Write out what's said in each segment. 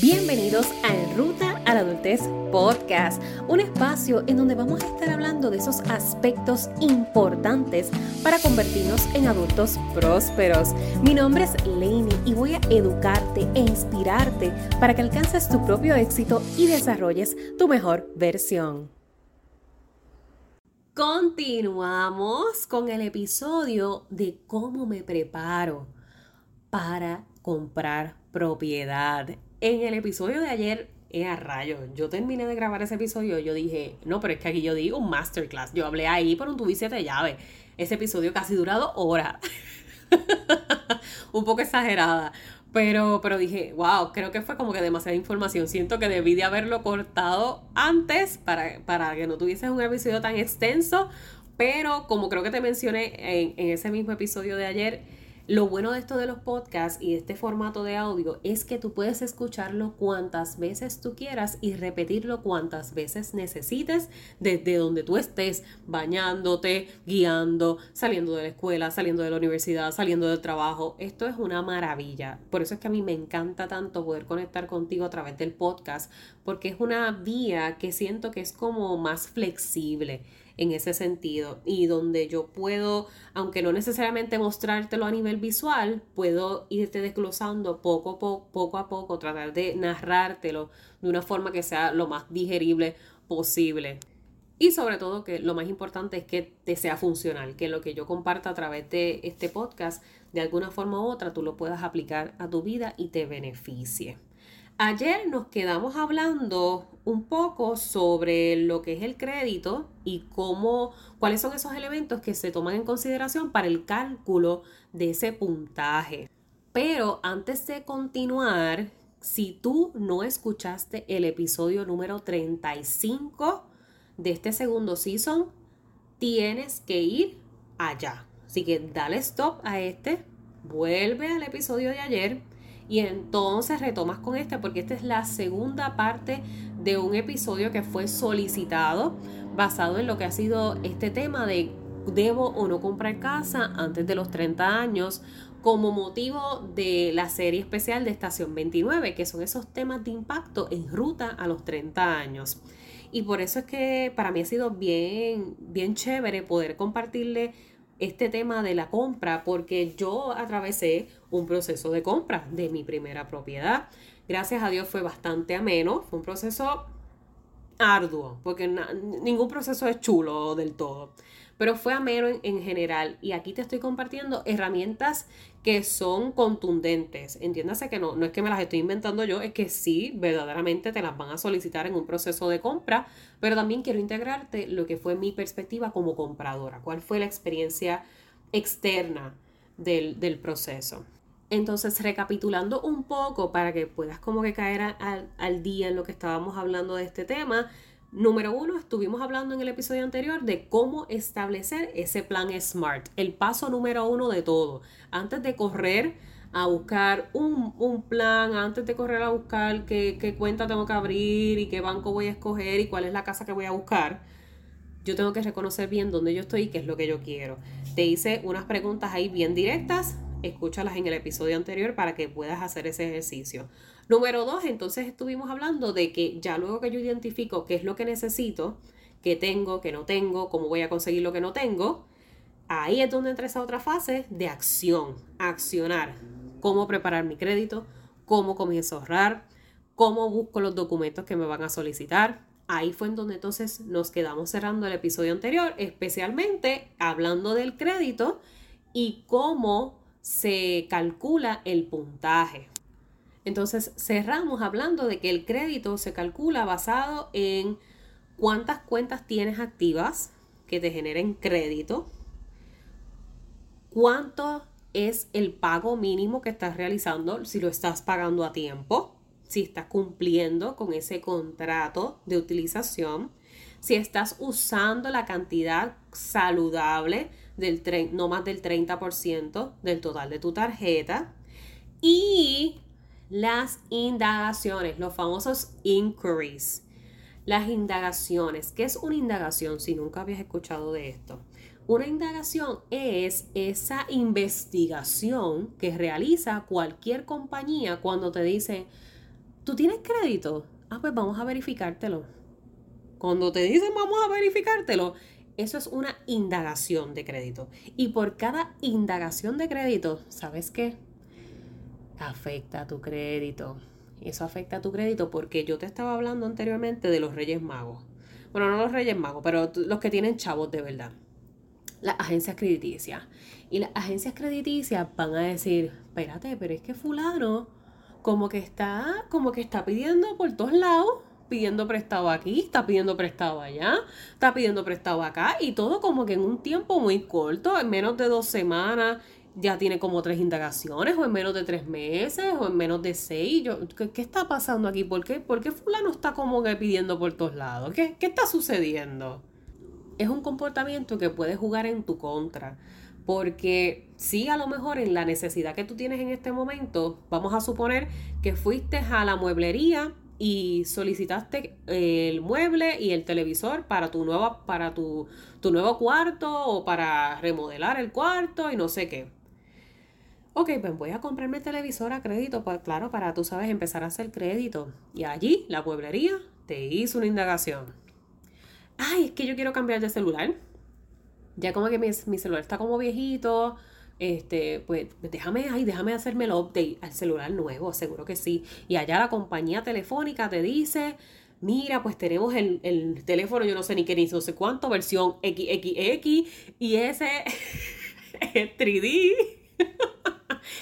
Bienvenidos a En Ruta a la Adultez Podcast, un espacio en donde vamos a estar hablando de esos aspectos importantes para convertirnos en adultos prósperos. Mi nombre es Lainey y voy a educarte e inspirarte para que alcances tu propio éxito y desarrolles tu mejor versión. Continuamos con el episodio de cómo me preparo para comprar propiedad en el episodio de ayer, eh, a rayo, yo terminé de grabar ese episodio, yo dije, no, pero es que aquí yo digo un masterclass. Yo hablé ahí por un tubi de llave. Ese episodio casi durado horas. un poco exagerada. Pero, pero dije, wow, creo que fue como que demasiada información. Siento que debí de haberlo cortado antes para, para que no tuvieses un episodio tan extenso. Pero como creo que te mencioné en, en ese mismo episodio de ayer, lo bueno de esto de los podcasts y este formato de audio es que tú puedes escucharlo cuantas veces tú quieras y repetirlo cuantas veces necesites desde donde tú estés, bañándote, guiando, saliendo de la escuela, saliendo de la universidad, saliendo del trabajo. Esto es una maravilla. Por eso es que a mí me encanta tanto poder conectar contigo a través del podcast, porque es una vía que siento que es como más flexible en ese sentido y donde yo puedo, aunque no necesariamente mostrártelo a nivel visual, puedo irte desglosando poco, poco a poco, tratar de narrártelo de una forma que sea lo más digerible posible. Y sobre todo que lo más importante es que te sea funcional, que lo que yo comparta a través de este podcast, de alguna forma u otra, tú lo puedas aplicar a tu vida y te beneficie. Ayer nos quedamos hablando un poco sobre lo que es el crédito y cómo, cuáles son esos elementos que se toman en consideración para el cálculo de ese puntaje. Pero antes de continuar, si tú no escuchaste el episodio número 35 de este segundo season, tienes que ir allá. Así que dale stop a este, vuelve al episodio de ayer y entonces retomas con este porque esta es la segunda parte de un episodio que fue solicitado basado en lo que ha sido este tema de debo o no comprar casa antes de los 30 años como motivo de la serie especial de Estación 29, que son esos temas de impacto en ruta a los 30 años. Y por eso es que para mí ha sido bien, bien chévere poder compartirle este tema de la compra porque yo atravesé un proceso de compra de mi primera propiedad. Gracias a Dios fue bastante ameno, fue un proceso arduo, porque ningún proceso es chulo del todo pero fue ameno en, en, general. Y aquí te estoy compartiendo herramientas que son contundentes. Entiéndase que no, no es que me las estoy inventando yo, es que sí, verdaderamente te las van a solicitar en un proceso de compra, pero también quiero integrarte lo que fue mi perspectiva como compradora, cuál fue la experiencia externa del, del proceso. Entonces, recapitulando un poco para que puedas como que caer al, al día en lo que estábamos hablando de este tema, Número uno, estuvimos hablando en el episodio anterior de cómo establecer ese plan SMART, el paso número uno de todo. Antes de correr a buscar un, plan, antes de correr a buscar qué, qué, cuenta tengo que abrir y qué banco voy a escoger y cuál es la casa que voy a buscar, yo tengo que reconocer bien dónde yo estoy y qué es lo que yo quiero. Te hice unas preguntas ahí bien directas, escúchalas en el episodio anterior para que puedas hacer ese ejercicio. Número dos, entonces estuvimos hablando de que ya luego que yo identifico qué es lo que necesito, qué tengo, qué no tengo, cómo voy a conseguir lo que no tengo, ahí es donde entra esa otra fase de acción, accionar, cómo preparar mi crédito, cómo comienzo a ahorrar, cómo busco los documentos que me van a solicitar. Ahí fue en donde entonces nos quedamos cerrando el episodio anterior, especialmente hablando del crédito y cómo se calcula el puntaje. Entonces cerramos hablando de que el crédito se calcula basado en cuántas cuentas tienes activas que te generen crédito, cuánto es el pago mínimo que estás realizando, si lo estás pagando a tiempo, si estás cumpliendo con ese contrato de utilización, si estás usando la cantidad saludable del no más del 30% del total de tu tarjeta y las indagaciones, los famosos inquiries. Las indagaciones. ¿Qué es una indagación si nunca habías escuchado de esto? Una indagación es esa investigación que realiza cualquier compañía cuando te dice, ¿tú tienes crédito? Ah, pues vamos a verificártelo. Cuando te dicen vamos a verificártelo, eso es una indagación de crédito. Y por cada indagación de crédito, ¿sabes qué? Afecta tu crédito. Eso afecta a tu crédito porque yo te estaba hablando anteriormente de los Reyes Magos. Bueno, no los Reyes Magos, pero los que tienen chavos de verdad. Las agencias crediticias. Y las agencias crediticias van a decir, espérate, pero es que fulano como que está, como que está pidiendo por todos lados pidiendo prestado aquí, está pidiendo prestado allá, está pidiendo prestado acá y todo como que en un tiempo muy corto, en menos de dos semanas ya tiene como tres indagaciones o en menos de tres meses o en menos de seis. Yo, ¿qué, está pasando aquí? ¿Por qué, ¿Por qué fulano está como pidiendo por todos lados? ¿Qué, ¿Qué está sucediendo? Es un comportamiento que puede jugar en tu contra. Porque sí, a lo mejor en la necesidad que tú tienes en este momento, vamos a suponer que fuiste a la mueblería y solicitaste el mueble y el televisor para tu nueva, para tu, tu nuevo cuarto o para remodelar el cuarto y no sé qué. Ok, pues voy a comprarme el televisor a crédito, pues claro, para tú sabes empezar a hacer crédito. Y allí la pueblería te hizo una indagación. Ay, es que yo quiero cambiar de celular. Ya como que mi, mi celular está como viejito, este, pues déjame, ay, déjame hacerme el update al celular nuevo, seguro que sí. Y allá la compañía telefónica te dice, mira, pues tenemos el, teléfono, yo no sé ni qué ni no sé cuánto, versión XXX, y ese es 3D,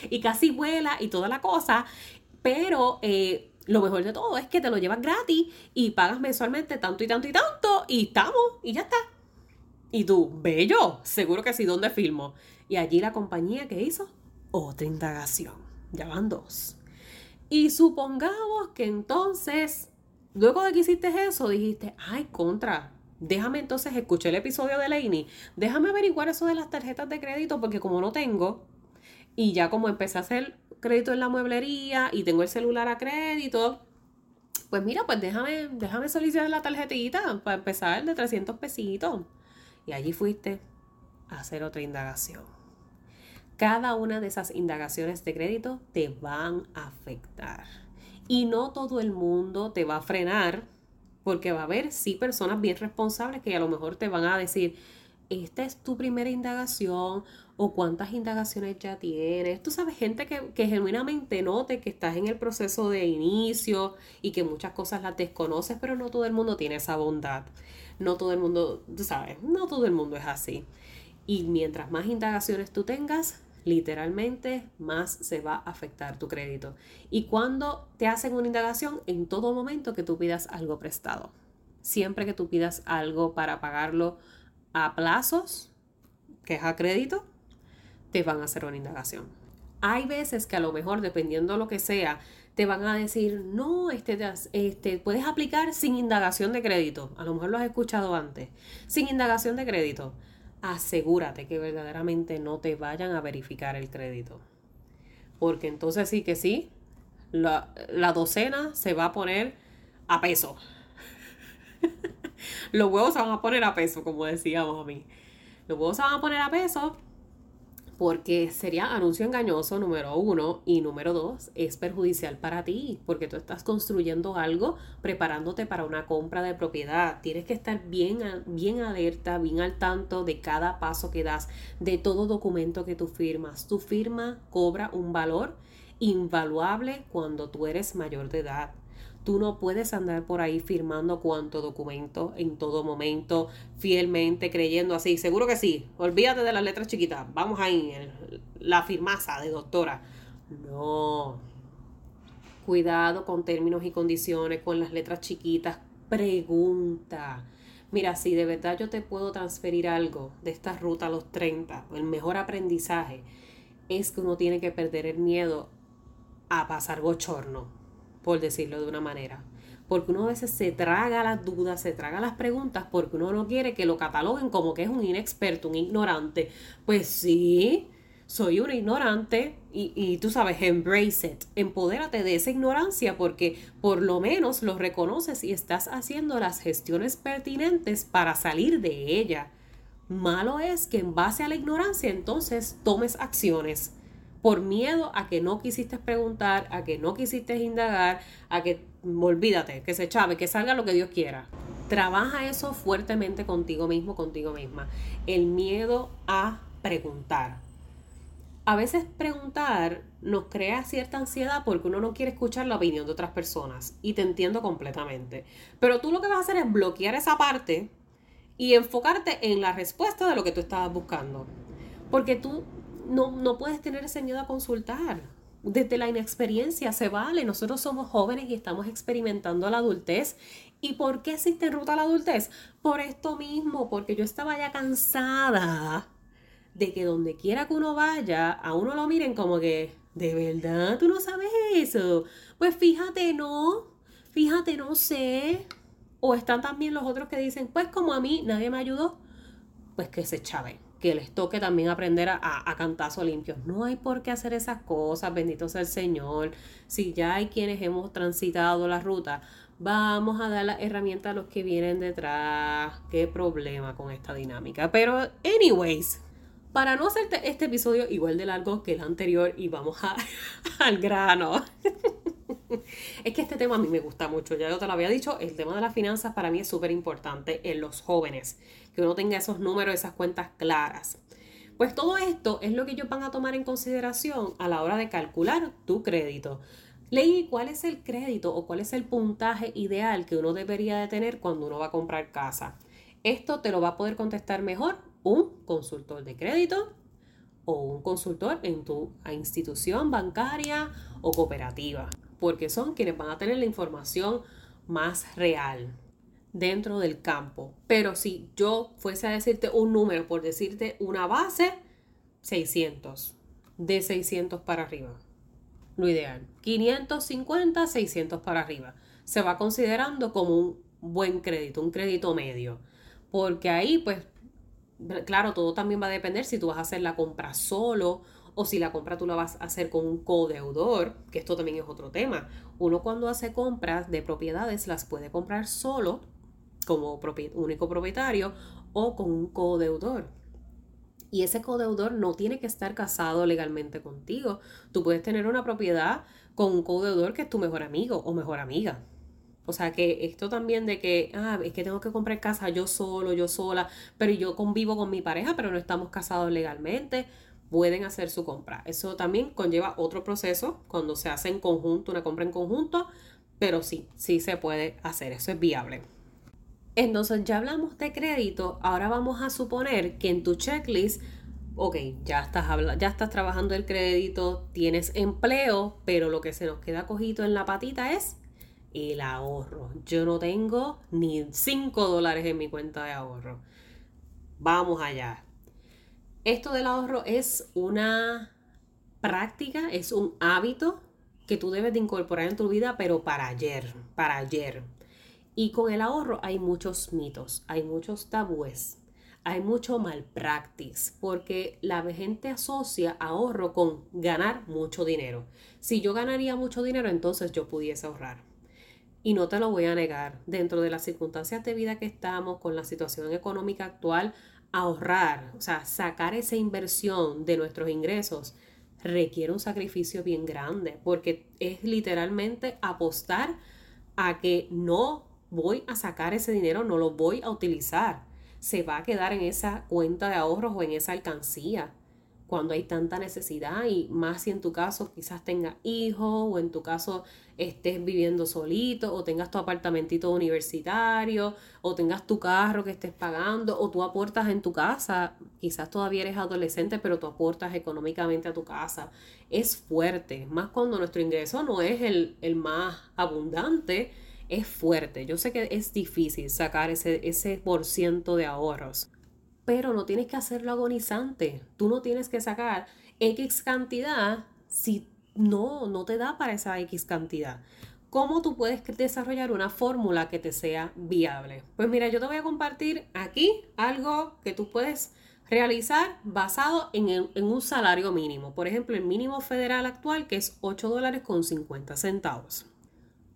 y casi vuela y toda la cosa, pero eh, lo mejor de todo es que te lo llevas gratis y pagas mensualmente tanto y tanto y tanto, y estamos, y ya está. Y tú, bello, seguro que sí, ¿dónde filmo? Y allí la compañía que hizo otra indagación. Ya van dos. Y supongamos que entonces, luego de que hiciste eso, dijiste, ay, contra, déjame entonces, escuché el episodio de Lainey, déjame averiguar eso de las tarjetas de crédito porque como no tengo, y ya como empecé a hacer crédito en la mueblería y tengo el celular a crédito, pues mira, pues déjame, déjame solicitar la tarjetita para empezar de 300 pesitos. Y allí fuiste a hacer otra indagación. Cada una de esas indagaciones de crédito te van a afectar. Y no todo el mundo te va a frenar, porque va a haber, sí, personas bien responsables que a lo mejor te van a decir, esta es tu primera indagación o cuántas indagaciones ya tienes. Tú sabes, gente que, que, genuinamente note que estás en el proceso de inicio y que muchas cosas las desconoces, pero no todo el mundo tiene esa bondad. No todo el mundo, tú sabes, no todo el mundo es así. Y mientras más indagaciones tú tengas, literalmente más se va a afectar tu crédito. Y cuando te hacen una indagación, en todo momento que tú pidas algo prestado. Siempre que tú pidas algo para pagarlo a plazos, que es a crédito, te van a hacer una indagación. Hay veces que a lo mejor, dependiendo de lo que sea, te van a decir, no, este, este, puedes aplicar sin indagación de crédito. A lo mejor lo has escuchado antes. Sin indagación de crédito asegúrate que verdaderamente no te vayan a verificar el crédito. Porque entonces sí que sí, la, la docena se va a poner a peso. Los huevos se van a poner a peso, como decíamos a mí. Los huevos se van a poner a peso porque sería anuncio engañoso, número uno, y número dos, es perjudicial para ti, porque tú estás construyendo algo preparándote para una compra de propiedad. Tienes que estar bien, bien alerta, bien al tanto de cada paso que das, de todo documento que tú firmas. Tu firma cobra un valor invaluable cuando tú eres mayor de edad. Tú no puedes andar por ahí firmando cuanto documento en todo momento, fielmente, creyendo así. Seguro que sí. Olvídate de las letras chiquitas. Vamos ahí, la firmaza de doctora. No. Cuidado con términos y condiciones, con las letras chiquitas. Pregunta. Mira, si de verdad yo te puedo transferir algo de esta ruta a los 30, el mejor aprendizaje es que uno tiene que perder el miedo a pasar bochorno por decirlo de una manera. Porque uno a veces se traga las dudas, se traga las preguntas, porque uno no quiere que lo cataloguen como que es un inexperto, un ignorante. Pues sí, soy un ignorante y, y, tú sabes, embrace it, empodérate de esa ignorancia porque por lo menos lo reconoces y estás haciendo las gestiones pertinentes para salir de ella. Malo es que en base a la ignorancia entonces tomes acciones por miedo a que no quisiste preguntar, a que no quisiste indagar, a que olvídate, que se chave, que salga lo que Dios quiera. Trabaja eso fuertemente contigo mismo, contigo misma. El miedo a preguntar. A veces preguntar nos crea cierta ansiedad porque uno no quiere escuchar la opinión de otras personas y te entiendo completamente. Pero tú lo que vas a hacer es bloquear esa parte y enfocarte en la respuesta de lo que tú estabas buscando. Porque tú no, no puedes tener ese miedo a consultar. Desde la inexperiencia se vale. Nosotros somos jóvenes y estamos experimentando la adultez. ¿Y por qué existe ruta a la adultez? Por esto mismo, porque yo estaba ya cansada de que donde quiera que uno vaya, a uno lo miren como que, ¿de verdad tú no sabes eso? Pues fíjate, no, fíjate, no sé. O están también los otros que dicen, pues como a mí nadie me ayudó, pues que se chave que les toque también aprender a, a, cantazo limpio. No hay por qué hacer esas cosas, bendito sea el Señor. Si ya hay quienes hemos transitado la ruta, vamos a dar la herramienta a los que vienen detrás. Qué problema con esta dinámica. Pero, anyways, para no hacerte este episodio igual de largo que el anterior y vamos a, al grano. es que este tema a mí me gusta mucho, ya yo te lo había dicho, el tema de las finanzas para mí es súper importante en los jóvenes, que uno tenga esos números, esas cuentas claras. Pues todo esto es lo que ellos van a tomar en consideración a la hora de calcular tu crédito. Leí cuál es el crédito o cuál es el puntaje ideal que uno debería de tener cuando uno va a comprar casa. Esto te lo va a poder contestar mejor un consultor de crédito o un consultor en tu institución bancaria o cooperativa porque son quienes van a tener la información más real dentro del campo. Pero si yo fuese a decirte un número, por decirte una base, 600. De 600 para arriba. Lo ideal. 550, 600 para arriba. Se va considerando como un buen crédito, un crédito medio. Porque ahí, pues, claro, todo también va a depender si tú vas a hacer la compra solo o si la compra tú la vas a hacer con un codeudor, que esto también es otro tema. Uno cuando hace compras de propiedades las puede comprar solo como único propietario o con un codeudor. Y ese codeudor no tiene que estar casado legalmente contigo. Tú puedes tener una propiedad con un codeudor que es tu mejor amigo o mejor amiga. O sea que esto también de que, ah, es que tengo que comprar casa yo solo, yo sola, pero yo convivo con mi pareja, pero no estamos casados legalmente pueden hacer su compra. Eso también conlleva otro proceso cuando se hace en conjunto, una compra en conjunto, pero sí, sí se puede hacer, eso es viable. Entonces ya hablamos de crédito, ahora vamos a suponer que en tu checklist, ok, ya estás, ya estás trabajando el crédito, tienes empleo, pero lo que se nos queda cogido en la patita es el ahorro. Yo no tengo ni 5 dólares en mi cuenta de ahorro. Vamos allá. Esto del ahorro es una práctica, es un hábito que tú debes de incorporar en tu vida, pero para ayer, para ayer. Y con el ahorro hay muchos mitos, hay muchos tabúes, hay mucho malpractice, porque la gente asocia ahorro con ganar mucho dinero. Si yo ganaría mucho dinero, entonces yo pudiese ahorrar. Y no te lo voy a negar, dentro de las circunstancias de vida que estamos, con la situación económica actual, ahorrar, o sea, sacar esa inversión de nuestros ingresos requiere un sacrificio bien grande porque es literalmente apostar a que no voy a sacar ese dinero, no lo voy a utilizar. Se va a quedar en esa cuenta de ahorros o en esa alcancía cuando hay tanta necesidad y más si en tu caso quizás tengas hijos o en tu caso estés viviendo solito o tengas tu apartamentito universitario o tengas tu carro que estés pagando o tú aportas en tu casa, quizás todavía eres adolescente pero tú aportas económicamente a tu casa. Es fuerte, más cuando nuestro ingreso no es el, el más abundante, es fuerte. Yo sé que es difícil sacar ese, ese por ciento de ahorros pero no tienes que hacerlo agonizante. Tú no tienes que sacar X cantidad si no, no te da para esa X cantidad. ¿Cómo tú puedes desarrollar una fórmula que te sea viable? Pues mira, yo te voy a compartir aquí algo que tú puedes realizar basado en, en, un salario mínimo. Por ejemplo, el mínimo federal actual que es 8 dólares con 50 centavos.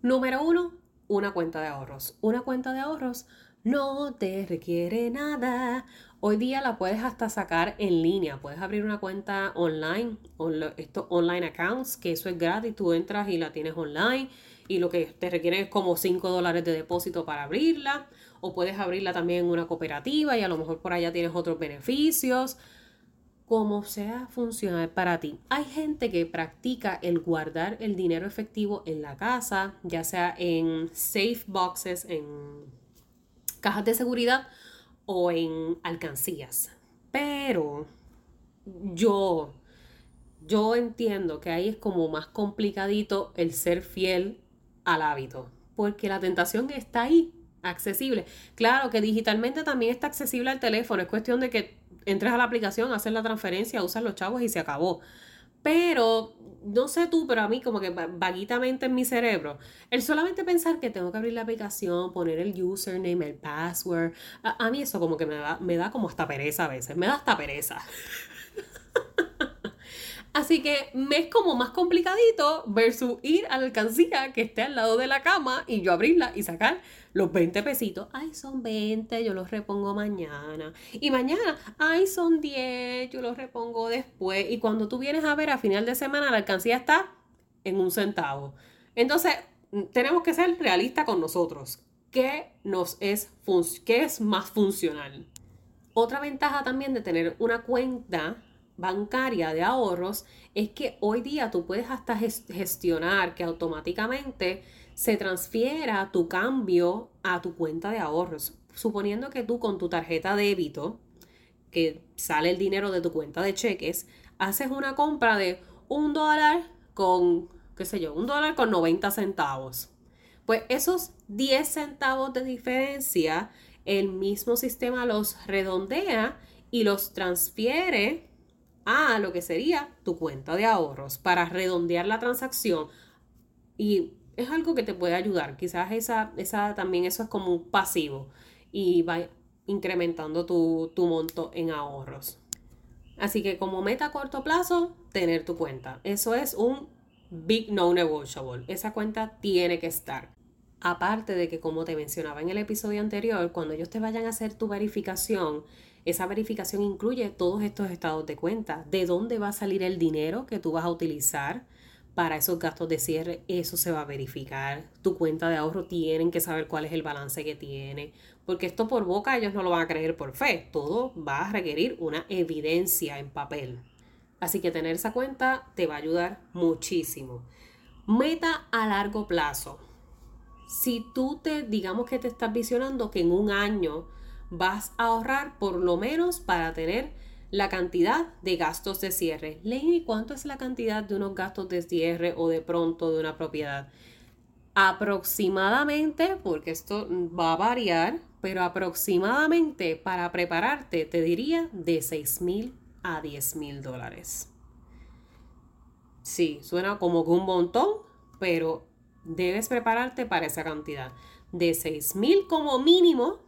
Número uno, una cuenta de ahorros. Una cuenta de ahorros no te requiere nada. Hoy día la puedes hasta sacar en línea, puedes abrir una cuenta online, estos online accounts, que eso es gratis, tú entras y la tienes online y lo que te requiere es como 5 dólares de depósito para abrirla, o puedes abrirla también en una cooperativa y a lo mejor por allá tienes otros beneficios, como sea funcional para ti. Hay gente que practica el guardar el dinero efectivo en la casa, ya sea en safe boxes, en cajas de seguridad o en alcancías. Pero yo, yo entiendo que ahí es como más complicadito el ser fiel al hábito, porque la tentación está ahí, accesible. Claro que digitalmente también está accesible al teléfono, es cuestión de que entres a la aplicación, haces la transferencia, usas los chavos y se acabó. Pero, no sé tú, pero a mí como que vaguitamente en mi cerebro, el solamente pensar que tengo que abrir la aplicación, poner el username, el password, a, mí eso como que me da, me da como hasta pereza a veces, me da hasta pereza. Así que me es como más complicadito versus ir a la alcancía que esté al lado de la cama y yo abrirla y sacar los 20 pesitos. Ay, son 20, yo los repongo mañana. Y mañana, ay, son 10, yo los repongo después. Y cuando tú vienes a ver a final de semana, la alcancía está en un centavo. Entonces, tenemos que ser realistas con nosotros. ¿Qué nos es, qué es más funcional? Otra ventaja también de tener una cuenta bancaria de ahorros es que hoy día tú puedes hasta gestionar que automáticamente se transfiera tu cambio a tu cuenta de ahorros. Suponiendo que tú con tu tarjeta de débito, que sale el dinero de tu cuenta de cheques, haces una compra de un dólar con, qué sé yo, un dólar con 90 centavos. Pues esos 10 centavos de diferencia, el mismo sistema los redondea y los transfiere a lo que sería tu cuenta de ahorros para redondear la transacción. Y es algo que te puede ayudar. Quizás esa, esa también eso es como un pasivo y va incrementando tu, tu monto en ahorros. Así que como meta a corto plazo, tener tu cuenta. Eso es un big no negotiable. Esa cuenta tiene que estar. Aparte de que, como te mencionaba en el episodio anterior, cuando ellos te vayan a hacer tu verificación, esa verificación incluye todos estos estados de cuenta, de dónde va a salir el dinero que tú vas a utilizar para esos gastos de cierre, eso se va a verificar. Tu cuenta de ahorro tienen que saber cuál es el balance que tiene, porque esto por boca ellos no lo van a creer por fe, todo va a requerir una evidencia en papel. Así que tener esa cuenta te va a ayudar muchísimo. Meta a largo plazo. Si tú te, digamos que te estás visionando que en un año vas a ahorrar por lo menos para tener la cantidad de gastos de cierre. Leí cuánto es la cantidad de unos gastos de cierre o de pronto de una propiedad. Aproximadamente, porque esto va a variar, pero aproximadamente para prepararte te diría de 6 mil a 10 mil dólares. Sí, suena como un montón, pero debes prepararte para esa cantidad. De 6 mil como mínimo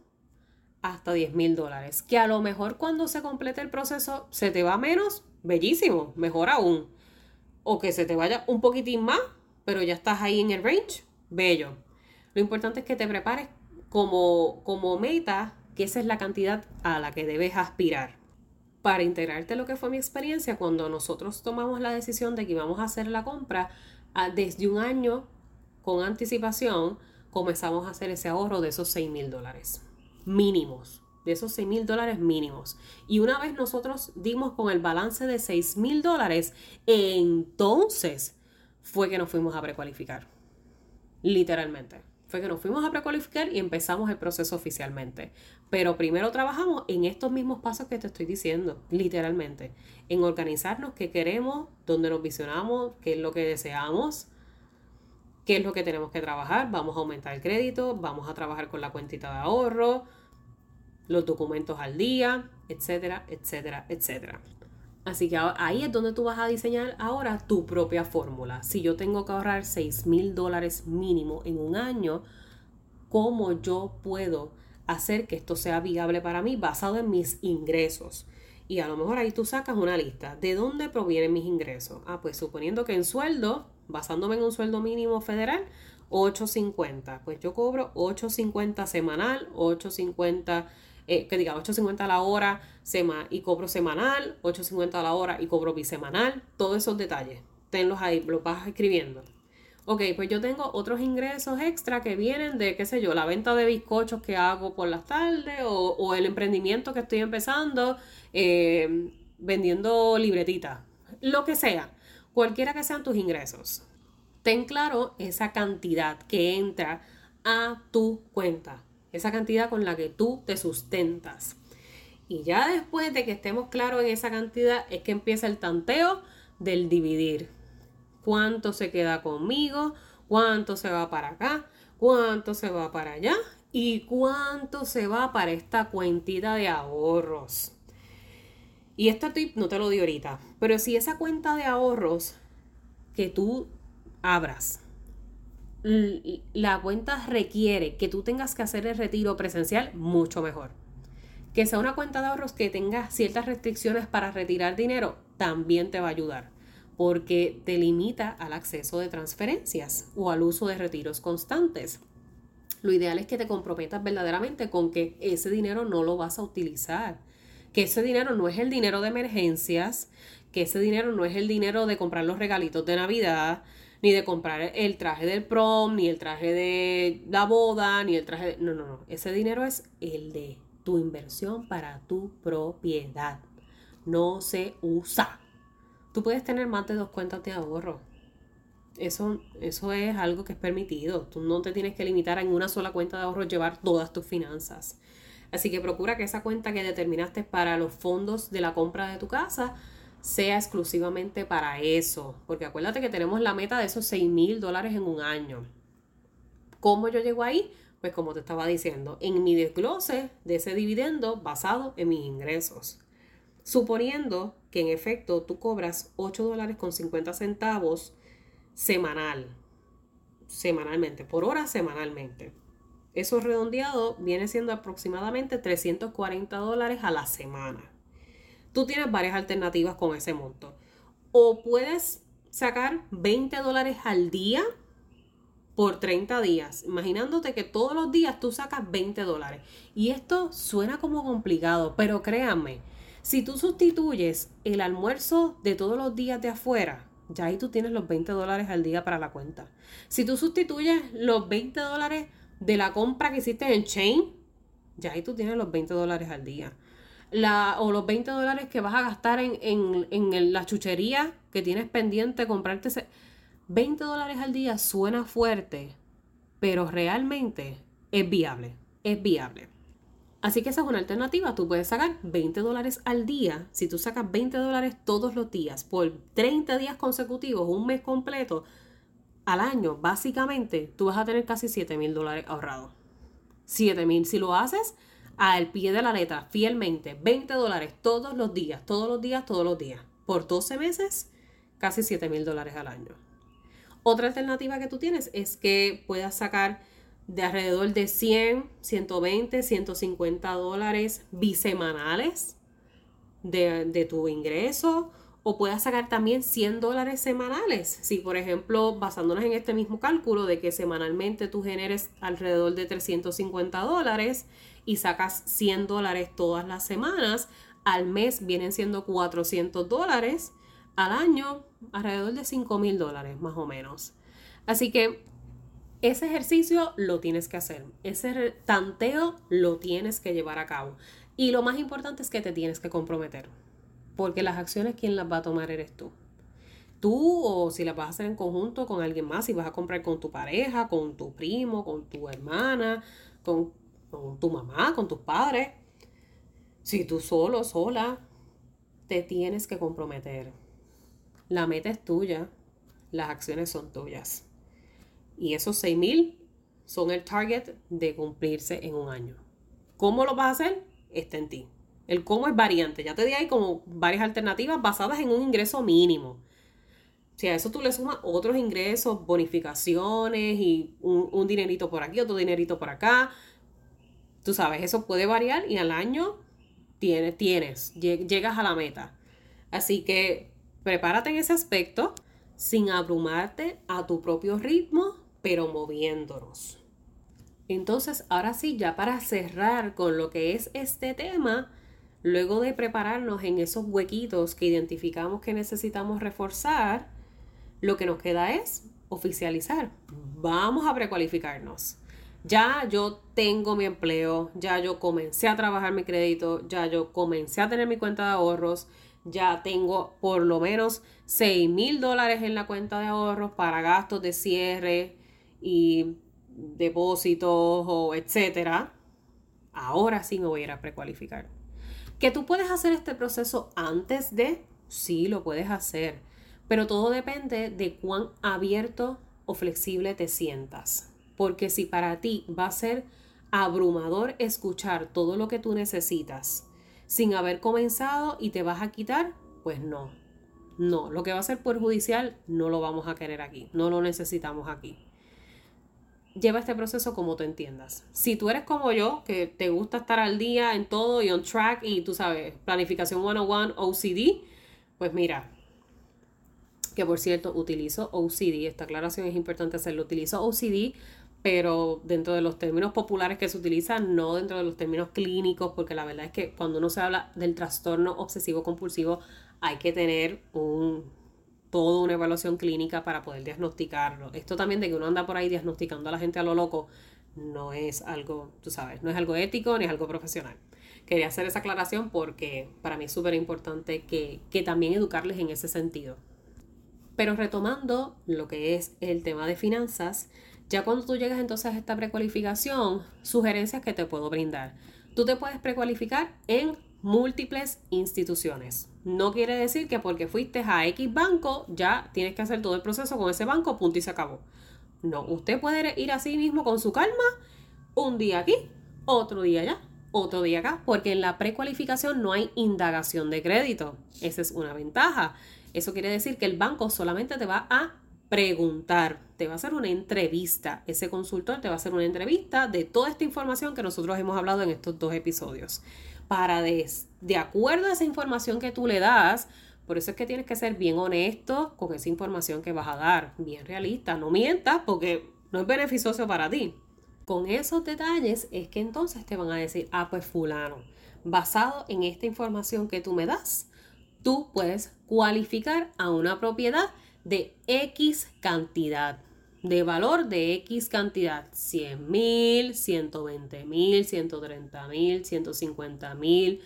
hasta 10 mil dólares. Que a lo mejor cuando se complete el proceso se te va menos, bellísimo, mejor aún. O que se te vaya un poquitín más, pero ya estás ahí en el range, bello. Lo importante es que te prepares como, como meta, que esa es la cantidad a la que debes aspirar. Para integrarte lo que fue mi experiencia, cuando nosotros tomamos la decisión de que íbamos a hacer la compra, ah, desde un año con anticipación, comenzamos a hacer ese ahorro de esos 6 mil dólares mínimos, de esos 6 mil dólares mínimos. Y una vez nosotros dimos con el balance de 6 mil dólares, entonces fue que nos fuimos a precualificar. Literalmente. Fue que nos fuimos a precualificar y empezamos el proceso oficialmente. Pero primero trabajamos en estos mismos pasos que te estoy diciendo, literalmente. En organizarnos qué queremos, dónde nos visionamos, qué es lo que deseamos, qué es lo que tenemos que trabajar. Vamos a aumentar el crédito, vamos a trabajar con la cuentita de ahorro, los documentos al día, etcétera, etcétera, etcétera. Así que ahí es donde tú vas a diseñar ahora tu propia fórmula. Si yo tengo que ahorrar 6 mil dólares mínimo en un año, ¿cómo yo puedo hacer que esto sea viable para mí basado en mis ingresos? Y a lo mejor ahí tú sacas una lista. ¿De dónde provienen mis ingresos? Ah, pues suponiendo que en sueldo, basándome en un sueldo mínimo federal, 8.50. Pues yo cobro 8.50 semanal, 8.50 eh, que diga 8.50 a la hora y cobro semanal, 8.50 a la hora y cobro bisemanal, todos esos detalles, tenlos ahí, los vas escribiendo. Ok, pues yo tengo otros ingresos extra que vienen de, qué sé yo, la venta de bizcochos que hago por las tardes o, el emprendimiento que estoy empezando eh, vendiendo libretitas, lo que sea, cualquiera que sean tus ingresos. Ten claro esa cantidad que entra a tu cuenta, esa cantidad con la que tú te sustentas. Y ya después de que estemos claros en esa cantidad es que empieza el tanteo del dividir cuánto se queda conmigo, cuánto se va para acá, cuánto se va para allá y cuánto se va para esta cuentita de ahorros. Y este tip no te lo di ahorita, pero si esa cuenta de ahorros que tú abras, la cuenta requiere que tú tengas que hacer el retiro presencial, mucho mejor. Que sea una cuenta de ahorros que tenga ciertas restricciones para retirar dinero, también te va a ayudar porque te limita al acceso de transferencias o al uso de retiros constantes. Lo ideal es que te comprometas verdaderamente con que ese dinero no lo vas a utilizar, que ese dinero no es el dinero de emergencias, que ese dinero no es el dinero de comprar los regalitos de Navidad, ni de comprar el traje del prom, ni el traje de la boda, ni el traje de... No, no, no. Ese dinero es el de tu inversión para tu propiedad. No se usa. Tú puedes tener más de dos cuentas de ahorro. Eso, eso es algo que es permitido. Tú no te tienes que limitar en una sola cuenta de ahorro llevar todas tus finanzas. Así que procura que esa cuenta que determinaste para los fondos de la compra de tu casa sea exclusivamente para eso. Porque acuérdate que tenemos la meta de esos 6 mil dólares en un año. ¿Cómo yo llego ahí? Pues como te estaba diciendo, en mi desglose de ese dividendo basado en mis ingresos. Suponiendo que en efecto tú cobras 8 dólares con 50 centavos semanal, semanalmente, por hora semanalmente. Eso redondeado viene siendo aproximadamente 340 dólares a la semana. Tú tienes varias alternativas con ese monto. O puedes sacar 20 dólares al día por 30 días, imaginándote que todos los días tú sacas 20 dólares. Y esto suena como complicado, pero créanme, si tú sustituyes el almuerzo de todos los días de afuera, ya ahí tú tienes los 20 dólares al día para la cuenta. Si tú sustituyes los 20 dólares de la compra que hiciste en Chain, ya ahí tú tienes los 20 dólares al día. O los 20 dólares que vas a gastar en, en la chuchería que tienes pendiente comprarte. Ese, 20 dólares al día suena fuerte, pero realmente es viable. Es viable. Así que esa es una alternativa. Tú puedes sacar 20 dólares al día. Si tú sacas 20 dólares todos los días por 30 días consecutivos, un mes completo, al año, básicamente, tú vas a tener casi 7 mil dólares ahorrados. 7 mil. Si lo haces al pie de la letra, fielmente, 20 dólares todos los días, todos los días, todos los días, por 12 meses, casi 7 mil dólares al año. Otra alternativa que tú tienes es que puedas sacar de alrededor de 100, 120, 150 dólares bisemanales de, tu ingreso o puedas sacar también 100 dólares semanales. Si, por ejemplo, basándonos en este mismo cálculo de que semanalmente tú generes alrededor de 350 dólares y sacas 100 dólares todas las semanas, al mes vienen siendo 400 dólares, al año alrededor de 5 mil dólares más o menos. Así que ese ejercicio lo tienes que hacer, ese tanteo lo tienes que llevar a cabo. Y lo más importante es que te tienes que comprometer, porque las acciones, ¿quién las va a tomar eres tú? Tú o si las vas a hacer en conjunto con alguien más, si vas a comprar con tu pareja, con tu primo, con tu hermana, con, con tu mamá, con tus padres. Si tú solo, sola, te tienes que comprometer. La meta es tuya, las acciones son tuyas. Y esos 6.000 son el target de cumplirse en un año. ¿Cómo lo vas a hacer? Está en ti. El cómo es variante. Ya te di ahí como varias alternativas basadas en un ingreso mínimo. Si a eso tú le sumas otros ingresos, bonificaciones y un, dinerito por aquí, otro dinerito por acá, tú sabes, eso puede variar y al año tienes, tienes, llegas a la meta. Así que prepárate en ese aspecto sin abrumarte a tu propio ritmo pero moviéndonos. Entonces, ahora sí, ya para cerrar con lo que es este tema, luego de prepararnos en esos huequitos que identificamos que necesitamos reforzar, lo que nos queda es oficializar. Vamos a precualificarnos. Ya yo tengo mi empleo, ya yo comencé a trabajar mi crédito, ya yo comencé a tener mi cuenta de ahorros, ya tengo por lo menos 6 mil dólares en la cuenta de ahorros para gastos de cierre y depósitos o etcétera. Ahora sí me voy a ir a precualificar. ¿Que tú puedes hacer este proceso antes de? Sí, lo puedes hacer. Pero todo depende de cuán abierto o flexible te sientas. Porque si para ti va a ser abrumador escuchar todo lo que tú necesitas sin haber comenzado y te vas a quitar, pues no. No, lo que va a ser perjudicial no lo vamos a querer aquí, no lo necesitamos aquí. Lleva este proceso como tú entiendas. Si tú eres como yo, que te gusta estar al día en todo y on track y tú sabes, planificación 101, OCD, pues mira, que por cierto utilizo OCD, esta aclaración es importante hacerlo, utilizo OCD, pero dentro de los términos populares que se utilizan, no dentro de los términos clínicos, porque la verdad es que cuando uno se habla del trastorno obsesivo compulsivo, hay que tener un toda una evaluación clínica para poder diagnosticarlo. Esto también de que uno anda por ahí diagnosticando a la gente a lo loco, no es algo, tú sabes, no es algo ético ni es algo profesional. Quería hacer esa aclaración porque para mí es súper importante que, que también educarles en ese sentido. Pero retomando lo que es el tema de finanzas, ya cuando tú llegas entonces a esta precualificación, sugerencias que te puedo brindar. Tú te puedes precualificar en múltiples instituciones. No quiere decir que porque fuiste a X banco ya tienes que hacer todo el proceso con ese banco, punto y se acabó. No, usted puede ir así mismo con su calma, un día aquí, otro día allá, otro día acá, porque en la precualificación no hay indagación de crédito. Esa es una ventaja. Eso quiere decir que el banco solamente te va a preguntar, te va a hacer una entrevista. Ese consultor te va a hacer una entrevista de toda esta información que nosotros hemos hablado en estos dos episodios. Para de, de acuerdo a esa información que tú le das, por eso es que tienes que ser bien honesto con esa información que vas a dar, bien realista, no mientas porque no es beneficioso para ti. Con esos detalles es que entonces te van a decir, ah, pues fulano, basado en esta información que tú me das, tú puedes cualificar a una propiedad de X cantidad, de valor de X cantidad, 100 mil, 120 mil, 130 mil, 150 mil.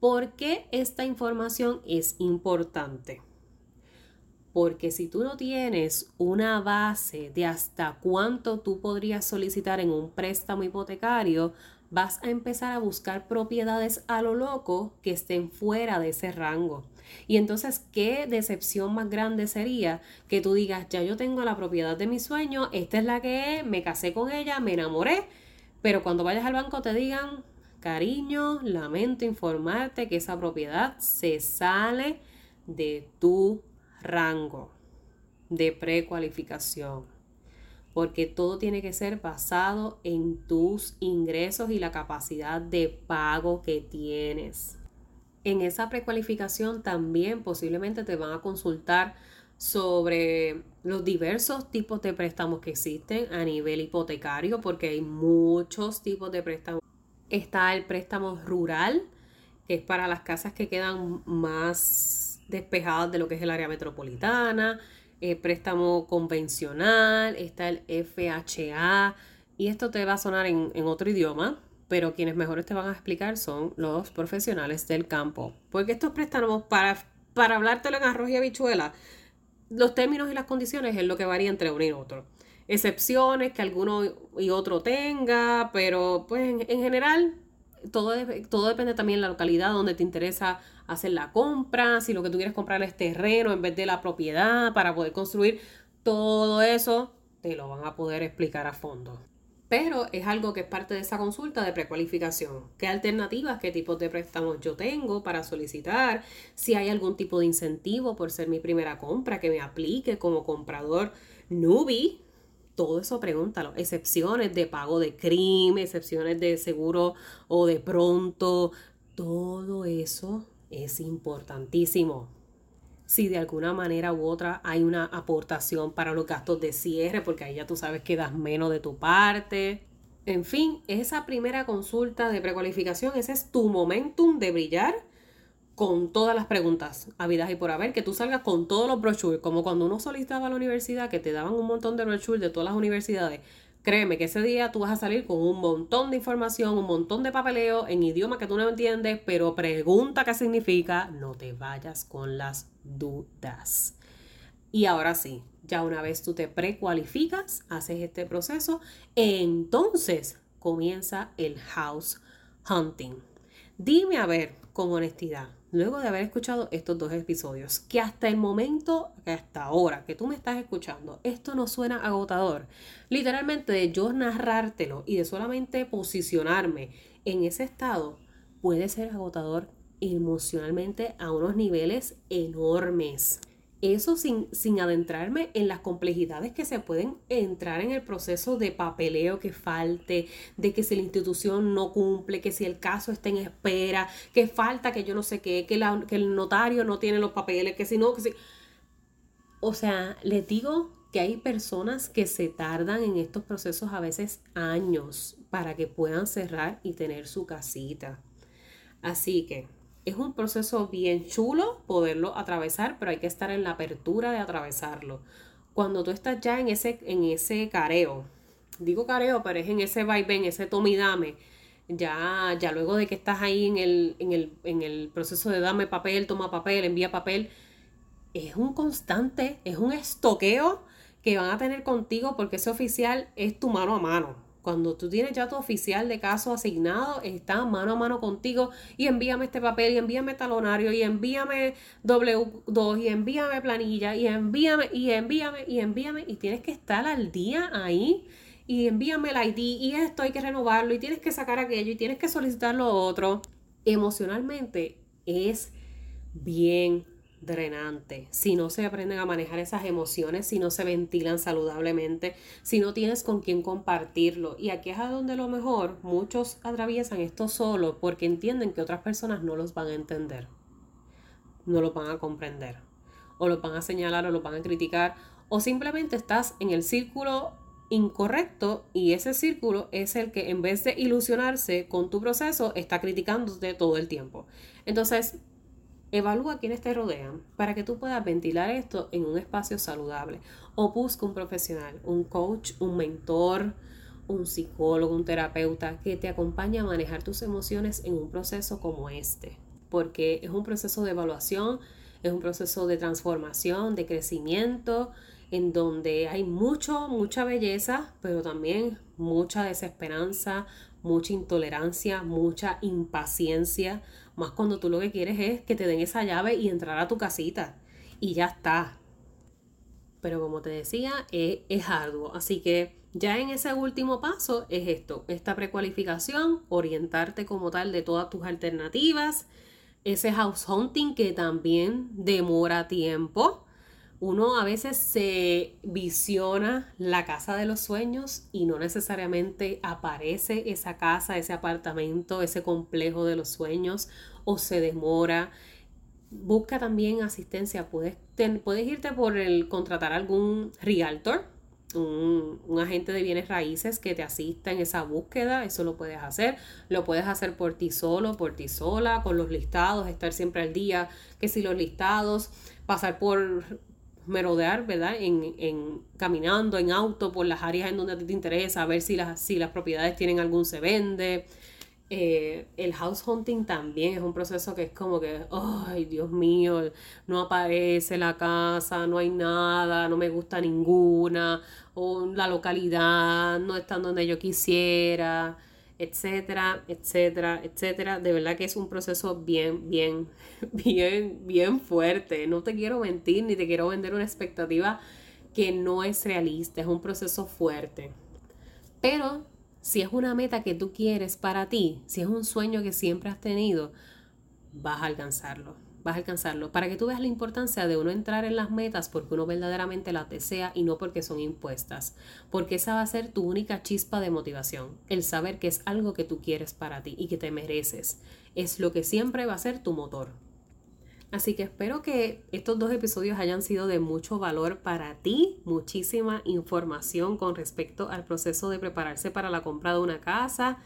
¿Por qué esta información es importante? Porque si tú no tienes una base de hasta cuánto tú podrías solicitar en un préstamo hipotecario, vas a empezar a buscar propiedades a lo loco que estén fuera de ese rango. Y entonces, ¿qué decepción más grande sería que tú digas, ya yo tengo la propiedad de mi sueño, esta es la que es, me casé con ella, me enamoré, pero cuando vayas al banco te digan, cariño, lamento informarte que esa propiedad se sale de tu rango de precualificación. Porque todo tiene que ser basado en tus ingresos y la capacidad de pago que tienes. En esa precualificación también posiblemente te van a consultar sobre los diversos tipos de préstamos que existen a nivel hipotecario, porque hay muchos tipos de préstamos. Está el préstamo rural, que es para las casas que quedan más despejadas de lo que es el área metropolitana, el préstamo convencional, está el FHA, y esto te va a sonar en, en otro idioma, pero quienes mejores te van a explicar son los profesionales del campo. Porque estos préstamos, para, para hablártelo en arroz y habichuela, los términos y las condiciones es lo que varía entre uno y otro. Excepciones que alguno y otro tenga, pero pues en, general todo, todo depende también de la localidad donde te interesa hacer la compra, si lo que tú quieres comprar es terreno en vez de la propiedad para poder construir, todo eso te lo van a poder explicar a fondo pero es algo que es parte de esa consulta de precualificación. ¿Qué alternativas, qué tipos de préstamos yo tengo para solicitar? Si hay algún tipo de incentivo por ser mi primera compra que me aplique como comprador newbie. Todo eso pregúntalo. Excepciones de pago de crimen, excepciones de seguro o de pronto. Todo eso es importantísimo si de alguna manera u otra hay una aportación para los gastos de cierre, porque ahí ya tú sabes que das menos de tu parte. En fin, esa primera consulta de precualificación, ese es tu momentum de brillar con todas las preguntas habidas y por haber, que tú salgas con todos los brochures, como cuando uno solicitaba a la universidad, que te daban un montón de brochures de todas las universidades. Créeme que ese día tú vas a salir con un montón de información, un montón de papeleo en idioma que tú no entiendes, pero pregunta qué significa, no te vayas con las dudas. Y ahora sí, ya una vez tú te precualificas, haces este proceso, entonces comienza el house hunting. Dime a ver, con honestidad, luego de haber escuchado estos dos episodios, que hasta el momento, hasta ahora que tú me estás escuchando, esto no suena agotador. Literalmente de yo narrártelo y de solamente posicionarme en ese estado, puede ser agotador emocionalmente a unos niveles enormes. Eso sin, sin adentrarme en las complejidades que se pueden entrar en el proceso de papeleo que falte, de que si la institución no cumple, que si el caso está en espera, que falta que yo no sé qué, que, que el notario no tiene los papeles, que si no, que si... O sea, les digo que hay personas que se tardan en estos procesos a veces años para que puedan cerrar y tener su casita. Así que es un proceso bien chulo poderlo atravesar, pero hay que estar en la apertura de atravesarlo. Cuando tú estás ya en ese, en ese careo, digo careo, pero es en ese vaivén, ese tomidame, ya, ya luego de que estás ahí en el, en, el, en el proceso de dame papel, toma papel, envía papel, es un constante, es un estoqueo que van a tener contigo porque ese oficial es tu mano a mano. Cuando tú tienes ya tu oficial de caso asignado, está mano a mano contigo y envíame este papel y envíame talonario y envíame W2 y envíame planilla y envíame y envíame y envíame y tienes que estar al día ahí y envíame el ID y esto hay que renovarlo y tienes que sacar aquello y tienes que solicitar lo otro. Emocionalmente es bien drenante, si no se aprenden a manejar esas emociones, si no se ventilan saludablemente, si no tienes con quién compartirlo. Y aquí es a donde lo mejor muchos atraviesan esto solo porque entienden que otras personas no los van a entender, no lo van a comprender, o lo van a señalar o lo van a criticar, o simplemente estás en el círculo incorrecto y ese círculo es el que en vez de ilusionarse con tu proceso está criticándote todo el tiempo. Entonces, Evalúa quiénes te rodean para que tú puedas ventilar esto en un espacio saludable. O busca un profesional, un coach, un mentor, un psicólogo, un terapeuta que te acompañe a manejar tus emociones en un proceso como este. Porque es un proceso de evaluación, es un proceso de transformación, de crecimiento, en donde hay mucho, mucha belleza, pero también mucha desesperanza, mucha intolerancia, mucha impaciencia, más cuando tú lo que quieres es que te den esa llave y entrar a tu casita. Y ya está. Pero como te decía, es, es arduo. Así que ya en ese último paso es esto, esta precualificación, orientarte como tal de todas tus alternativas, ese house hunting que también demora tiempo uno a veces se visiona la casa de los sueños y no necesariamente aparece esa casa, ese apartamento, ese complejo de los sueños o se demora. Busca también asistencia. Puedes, puedes irte por el contratar algún realtor, un, un, agente de bienes raíces que te asista en esa búsqueda, eso lo puedes hacer, lo puedes hacer por ti solo, por ti sola, con los listados, estar siempre al día, que si los listados, pasar por merodear, ¿verdad? En, en, caminando en auto por las áreas en donde te interesa, a ver si las, si las propiedades tienen algún se vende. Eh, el house hunting también es un proceso que es como que, ay, Dios mío, no aparece la casa, no hay nada, no me gusta ninguna, o la localidad no está donde yo quisiera etcétera, etcétera, etcétera. De verdad que es un proceso bien, bien, bien, bien fuerte. No te quiero mentir ni te quiero vender una expectativa que no es realista, es un proceso fuerte. Pero si es una meta que tú quieres para ti, si es un sueño que siempre has tenido, vas a alcanzarlo vas a alcanzarlo. Para que tú veas la importancia de uno entrar en las metas porque uno verdaderamente las desea y no porque son impuestas. Porque esa va a ser tu única chispa de motivación. El saber que es algo que tú quieres para ti y que te mereces. Es lo que siempre va a ser tu motor. Así que espero que estos dos episodios hayan sido de mucho valor para ti, muchísima información con respecto al proceso de prepararse para la compra de una casa.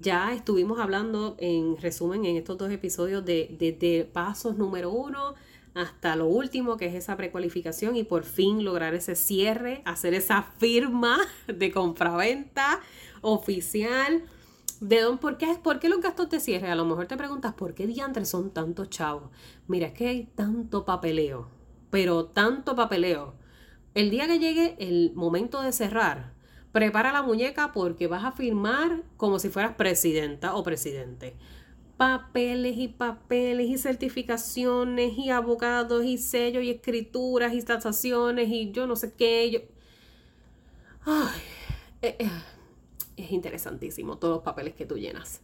Ya estuvimos hablando en resumen en estos dos episodios de, de, pasos número uno hasta lo último, que es esa precualificación y por fin lograr ese cierre, hacer esa firma de compraventa oficial ¿De dónde, por, qué, ¿Por qué los gastos de cierre? A lo mejor te preguntas, ¿por qué diantres son tantos chavos? Mira, es que hay tanto papeleo, pero tanto papeleo. El día que llegue el momento de cerrar, prepara la muñeca porque vas a firmar como si fueras presidenta o presidente. Papeles y papeles y certificaciones y abogados y sellos y escrituras y tasaciones y yo no sé qué. Yo... Ay, eh, eh es interesantísimo todos los papeles que tú llenas.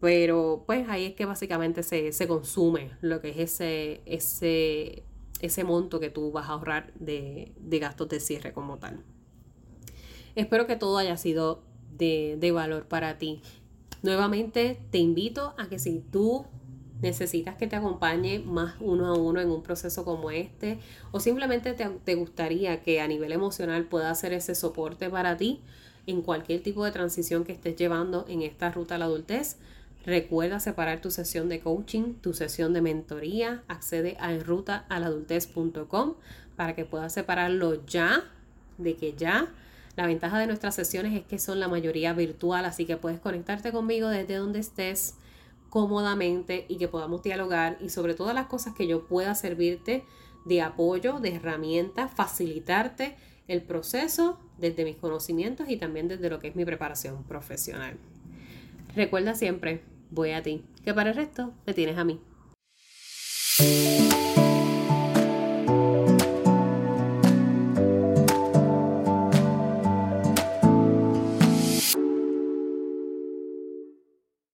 Pero pues ahí es que básicamente se, consume lo que es ese, ese, ese monto que tú vas a ahorrar de, gastos de cierre como tal. Espero que todo haya sido de, de valor para ti. Nuevamente te invito a que si tú necesitas que te acompañe más uno a uno en un proceso como este o simplemente te, te, gustaría que a nivel emocional pueda hacer ese soporte para ti, en cualquier tipo de transición que estés llevando en esta ruta a la adultez. Recuerda separar tu sesión de coaching, tu sesión de mentoría. Accede a enrutaaladultez.com para que puedas separarlo ya, de que ya. La ventaja de nuestras sesiones es que son la mayoría virtual, así que puedes conectarte conmigo desde donde estés cómodamente y que podamos dialogar y sobre todas las cosas que yo pueda servirte de apoyo, de herramientas, facilitarte el proceso desde mis conocimientos y también desde lo que es mi preparación profesional. Recuerda siempre, voy a ti, que para el resto me tienes a mí.